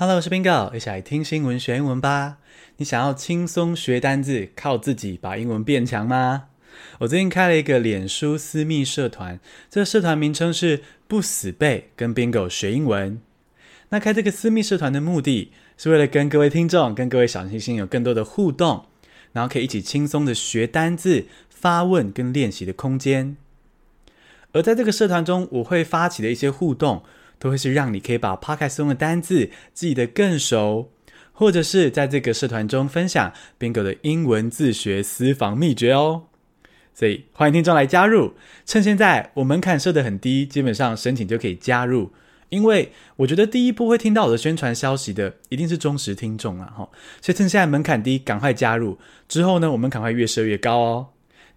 Hello，我是 Bingo，一起来听新闻学英文吧。你想要轻松学单字，靠自己把英文变强吗？我最近开了一个脸书私密社团，这个社团名称是“不死背跟 Bingo 学英文”。那开这个私密社团的目的是为了跟各位听众、跟各位小星星有更多的互动，然后可以一起轻松的学单字、发问跟练习的空间。而在这个社团中，我会发起的一些互动。都会是让你可以把 Podcast 中的单字记得更熟，或者是在这个社团中分享 Bingo 的英文自学私房秘诀哦。所以欢迎听众来加入，趁现在我门槛设得很低，基本上申请就可以加入。因为我觉得第一步会听到我的宣传消息的，一定是忠实听众啊，哈。所以趁现在门槛低，赶快加入。之后呢，我们赶快越设越高哦。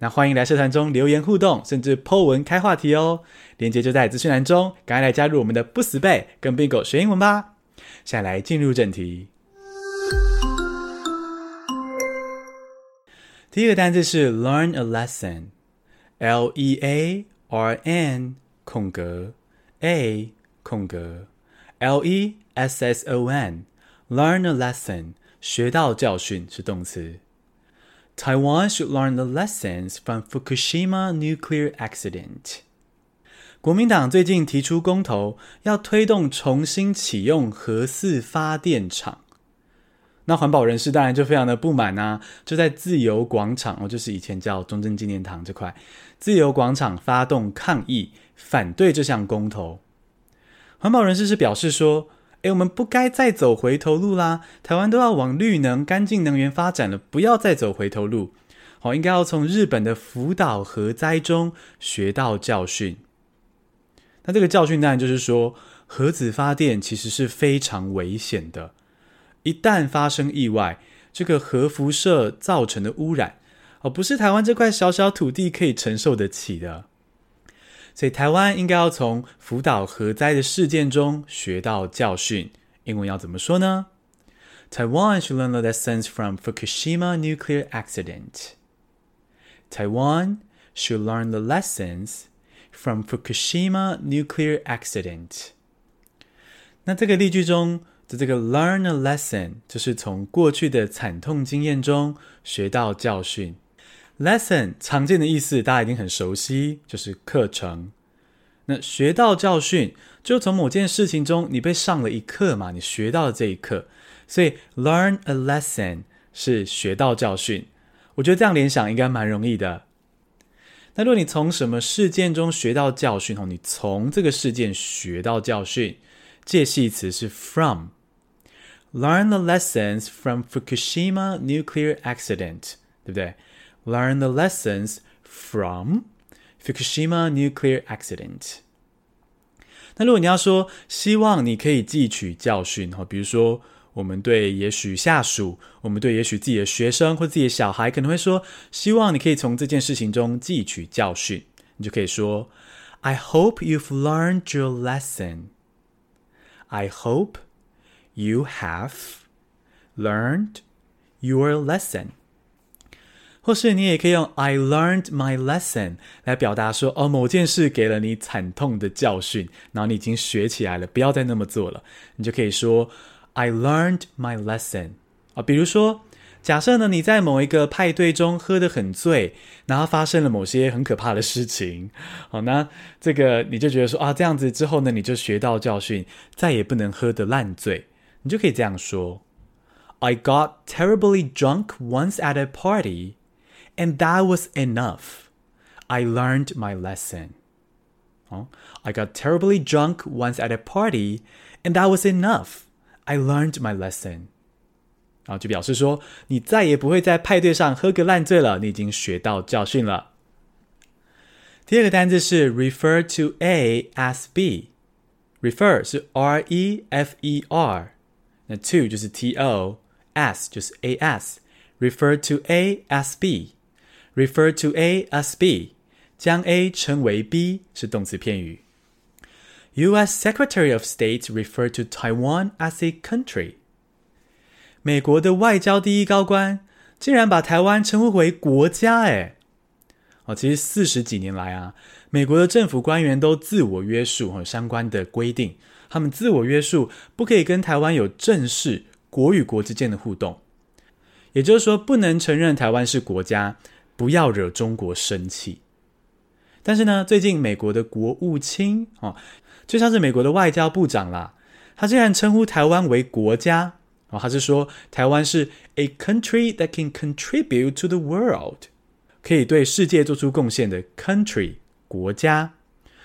那欢迎来社团中留言互动，甚至 po 文开话题哦。链接就在资讯栏中，赶快来加入我们的不死背，跟 Bingo 学英文吧。现在来进入正题。第一个单字是 learn a lesson，L E A R N 空格 A 空格 L E S S O N，learn a lesson 学到教训是动词。Taiwan should learn the lessons from Fukushima nuclear accident. 国民党最近提出公投，要推动重新启用核四发电厂。那环保人士当然就非常的不满啊，就在自由广场，哦，就是以前叫中正纪念堂这块，自由广场发动抗议，反对这项公投。环保人士是表示说，诶，我们不该再走回头路啦！台湾都要往绿能、干净能源发展了，不要再走回头路。好，应该要从日本的福岛核灾中学到教训。那这个教训当然就是说，核子发电其实是非常危险的。一旦发生意外，这个核辐射造成的污染，哦，不是台湾这块小小土地可以承受得起的。所以台湾应该要从福岛核灾的事件中学到教训。英文要怎么说呢？Taiwan should learn the lessons from Fukushima nuclear accident. Taiwan should learn the lessons from Fukushima nuclear accident. 那这个例句中的这个 learn a lesson 就是从过去的惨痛经验中学到教训。Lesson 常见的意思大家已经很熟悉，就是课程。那学到教训，就从某件事情中你被上了一课嘛，你学到了这一课，所以 learn a lesson 是学到教训。我觉得这样联想应该蛮容易的。那如果你从什么事件中学到教训哦，你从这个事件学到教训，介系词是 from。Learn the lessons from Fukushima nuclear accident，对不对 ？Learn the lessons from Fukushima nuclear accident。那如果你要说希望你可以汲取教训哈，比如说我们对也许下属，我们对也许自己的学生或自己的小孩，可能会说希望你可以从这件事情中汲取教训，你就可以说 I hope you've learned your lesson. I hope you have learned your lesson. 或是你也可以用 I learned my lesson 来表达说，哦，某件事给了你惨痛的教训，然后你已经学起来了，不要再那么做了。你就可以说 I learned my lesson 啊。比如说，假设呢，你在某一个派对中喝得很醉，然后发生了某些很可怕的事情，好，那这个你就觉得说啊，这样子之后呢，你就学到教训，再也不能喝得烂醉。你就可以这样说 I got terribly drunk once at a party. And that was enough. I learned my lesson. 哦，I got terribly drunk once at a party, and that was enough. I learned my lesson. 啊，就表示说你再也不会在派对上喝个烂醉了，你已经学到教训了。第二个单字是 refer to A as B。refer 是 R E F E R，那 to 就是 T O，as 就是 A S。refer to A as B。 Refer to A as B，将 A 称为 B 是动词片语。U.S. Secretary of State refer to Taiwan as a country。美国的外交第一高官竟然把台湾称呼为国家，哎，哦，其实四十几年来啊，美国的政府官员都自我约束和相关的规定，他们自我约束，不可以跟台湾有正式国与国之间的互动。也就是说，不能承认台湾是国家，不要惹中国生气。但是呢，最近美国的国务卿哦，就像是美国的外交部长啦，他竟然称呼台湾为国家哦，他是说台湾是 a country that can contribute to the world，可以对世界做出贡献的 country 国家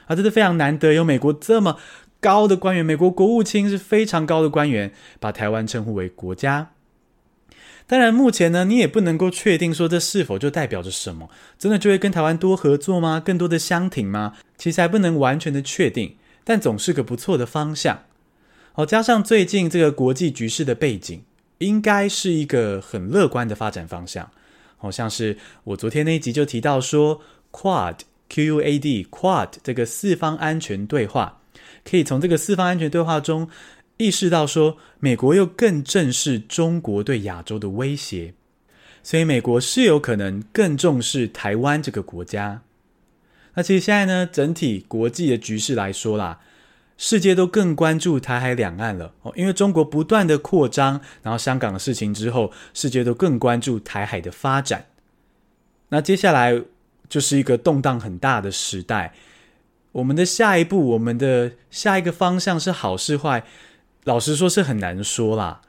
啊，这是非常难得，有美国这么高的官员，美国国务卿是非常高的官员，把台湾称呼为国家。当然，目前呢，你也不能够确定说这是否就代表着什么，真的就会跟台湾多合作吗？更多的相挺吗？其实还不能完全的确定，但总是个不错的方向。好，加上最近这个国际局势的背景，应该是一个很乐观的发展方向。好像是我昨天那一集就提到说，Quad Q U A D Quad 这个四方安全对话，可以从这个四方安全对话中。意识到说，美国又更正视中国对亚洲的威胁，所以美国是有可能更重视台湾这个国家。那其实现在呢，整体国际的局势来说啦，世界都更关注台海两岸了哦，因为中国不断的扩张，然后香港的事情之后，世界都更关注台海的发展。那接下来就是一个动荡很大的时代，我们的下一步，我们的下一个方向是好是坏？老实说，是很难说啦。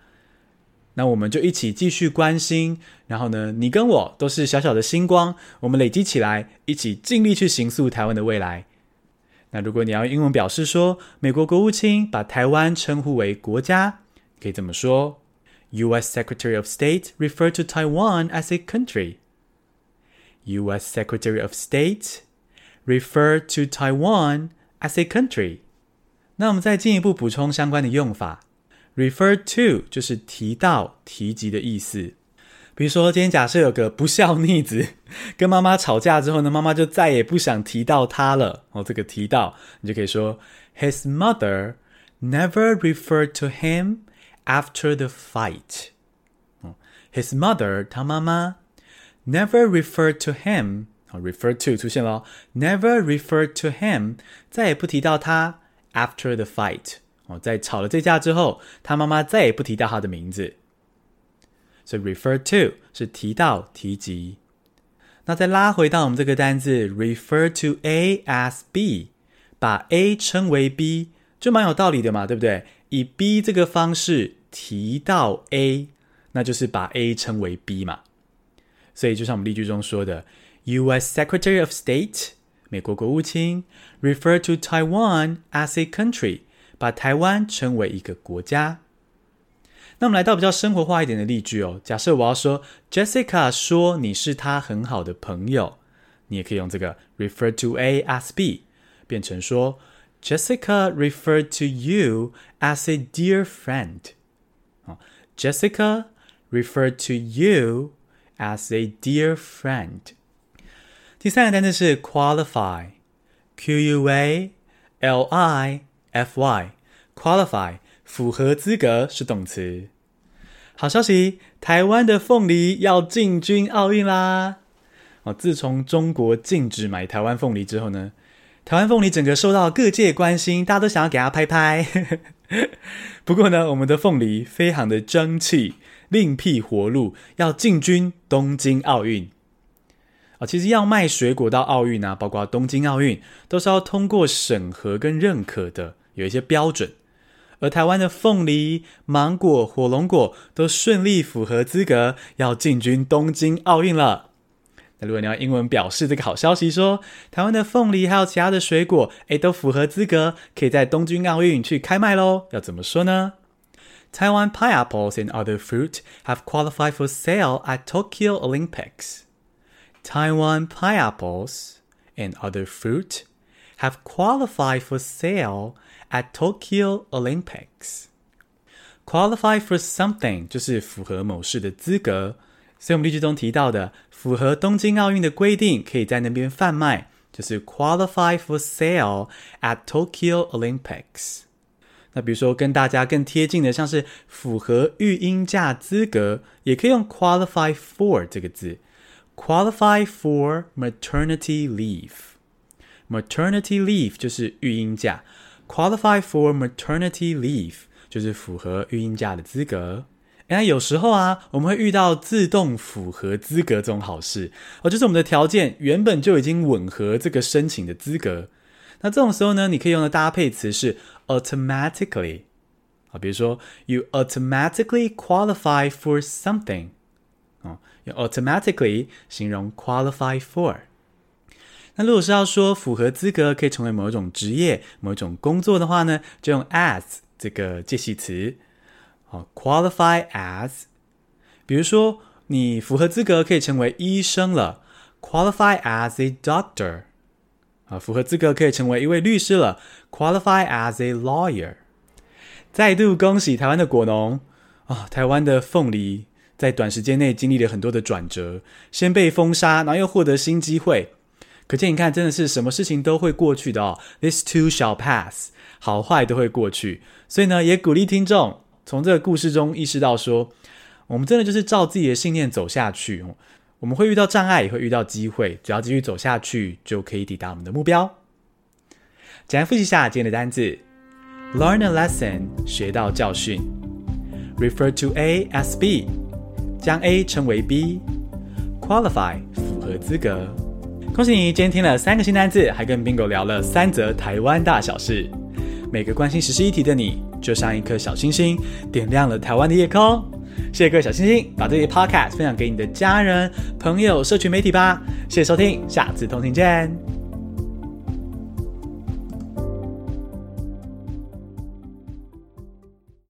那我们就一起继续关心，然后呢，你跟我都是小小的星光，我们累积起来，一起尽力去形塑台湾的未来。那如果你要英文表示说，美国国务卿把台湾称呼为国家，可以怎么说：U.S. Secretary of State referred to Taiwan as a country. U.S. Secretary of State referred to Taiwan as a country. 那我们再进一步补充相关的用法，refer to 就是提到、提及的意思。比如说，今天假设有个不孝逆子跟妈妈吵架之后呢，妈妈就再也不想提到他了。哦，这个提到你就可以说，His mother never referred to him after the fight。哦，His mother 他妈妈 never referred to him。哦，refer to 出现了，never referred to him，再也不提到他。After the fight，哦，在吵了这架之后，他妈妈再也不提到他的名字。所以 refer to 是提到、提及。那再拉回到我们这个单字，refer to A as B，把 A 称为 B，就蛮有道理的嘛，对不对？以 B 这个方式提到 A，那就是把 A 称为 B 嘛。所以就像我们例句中说的，U.S. Secretary of State。美国国务卿 refer to Taiwan as a country，把台湾称为一个国家。那我们来到比较生活化一点的例句哦。假设我要说 Jessica 说你是她很好的朋友，你也可以用这个 refer to A as B，变成说 Jessica referred to you as a dear friend。哦，Jessica referred to you as a dear friend。第三个单词是 qualify，Q U A L I F Y，qualify 符合资格是动词。好消息，台湾的凤梨要进军奥运啦！哦，自从中国禁止买台湾凤梨之后呢，台湾凤梨整个受到各界关心，大家都想要给它拍拍。不过呢，我们的凤梨非常的争气，另辟活路，要进军东京奥运。啊，其实要卖水果到奥运啊，包括东京奥运，都是要通过审核跟认可的，有一些标准。而台湾的凤梨、芒果、火龙果都顺利符合资格，要进军东京奥运了。那如果你要英文表示这个好消息说，说台湾的凤梨还有其他的水果，诶，都符合资格，可以在东京奥运去开卖喽。要怎么说呢？Taiwan pineapples and other fruit have qualified for sale at Tokyo Olympics. Taiwan pineapples and other fruit have qualified for sale at Tokyo Olympics. Qualify for something 就是符合某事的资格，所以我们例句中提到的符合东京奥运的规定，可以在那边贩卖，就是 qualify for sale at Tokyo Olympics。那比如说跟大家更贴近的，像是符合育婴假资格，也可以用 qualify for 这个字。 Qualify for maternity leave. Maternity leave 就是育婴假。qualify for maternity leave，就是符合育婴假的资格。那有时候啊，我们会遇到自动符合资格这种好事哦，就是我们的条件原本就已经吻合这个申请的资格。那这种时候呢，你可以用的搭配词是 automatically 啊，比如说 you automatically qualify for something，automatically 形容 qualify for。那如果是要说符合资格可以成为某一种职业、某一种工作的话呢，就用 as 这个介系词。好，qualify as，比如说你符合资格可以成为医生了，qualify as a doctor。啊，符合资格可以成为一位律师了，qualify as a lawyer。再度恭喜台湾的果农啊，台湾的凤梨在短时间内经历了很多的转折，先被封杀，然后又获得新机会。可见你看，真的是什么事情都会过去的哦。This too shall pass，好坏都会过去。所以呢，也鼓励听众。从这个故事中意识到说，我们真的就是照自己的信念走下去。我们会遇到障碍，也会遇到机会，只要继续走下去，就可以抵达我们的目标。简单复习一下今天的单字：learn a lesson，学到教训；refer to A as B，将 A 称为 B；qualify，符合资格。恭喜你，今天听了三个新单字，还跟 Bingo 聊了三则台湾大小事。每个关心时事议题的你，就像一颗小星星，点亮了台湾的夜空。谢谢各位小星星，把这些 podcast 分享给你的家人、朋友、社群媒体吧。谢谢收听，下次通勤见。